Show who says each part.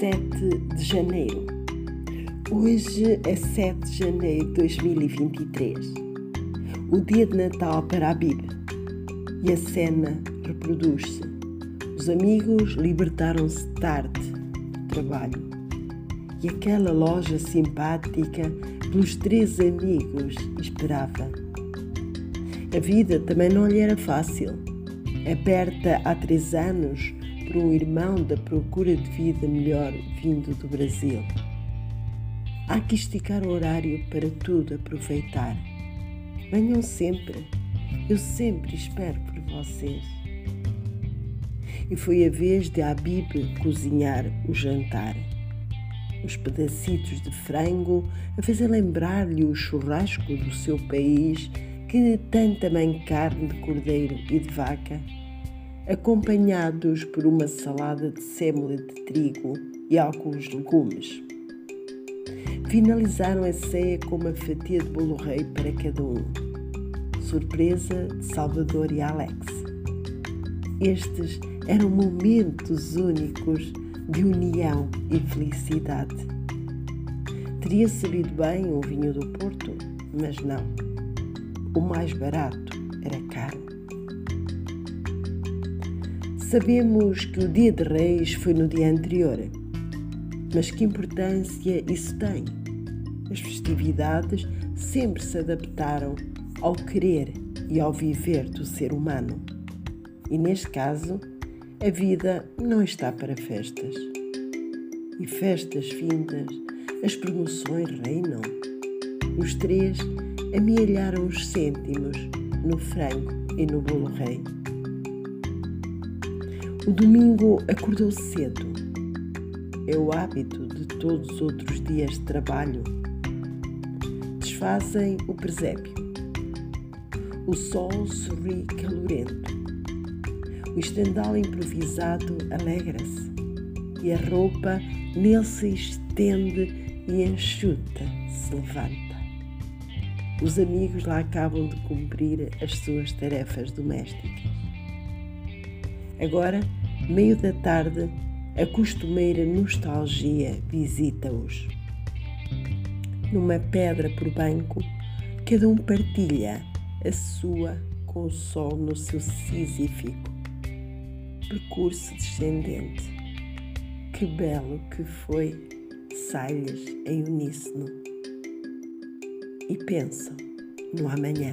Speaker 1: 7 de janeiro. Hoje é 7 de janeiro de 2023, o dia de Natal para a Bíblia. E a cena reproduz-se. Os amigos libertaram-se tarde do trabalho e aquela loja simpática pelos três amigos esperava. A vida também não lhe era fácil. Aberta há três anos, por um irmão da procura de vida melhor vindo do Brasil. Há que esticar o horário para tudo aproveitar. Venham sempre, eu sempre espero por vocês. E foi a vez de Habib cozinhar o jantar. Os pedacitos de frango a fazer lembrar-lhe o churrasco do seu país, que tem também carne de cordeiro e de vaca acompanhados por uma salada de sêmola de trigo e alguns legumes. Finalizaram a ceia com uma fatia de bolo rei para cada um. Surpresa de Salvador e Alex. Estes eram momentos únicos de união e felicidade. Teria sabido bem o vinho do Porto, mas não. O mais barato era carne. Sabemos que o Dia de Reis foi no dia anterior, mas que importância isso tem? As festividades sempre se adaptaram ao querer e ao viver do ser humano. E neste caso, a vida não está para festas. E festas findas, as promoções reinam. Os três amealharam os cêntimos no frango e no bolo rei. O domingo acordou cedo. É o hábito de todos os outros dias de trabalho. Desfazem o presépio. O sol sorri calorento. O estendal improvisado alegra-se e a roupa nele se estende e enxuta se levanta. Os amigos lá acabam de cumprir as suas tarefas domésticas. Agora, meio da tarde, a costumeira nostalgia visita-os. Numa pedra por banco, cada um partilha a sua com o sol no seu sísifico percurso descendente. Que belo que foi, sai-lhes em uníssono. E pensam no amanhã.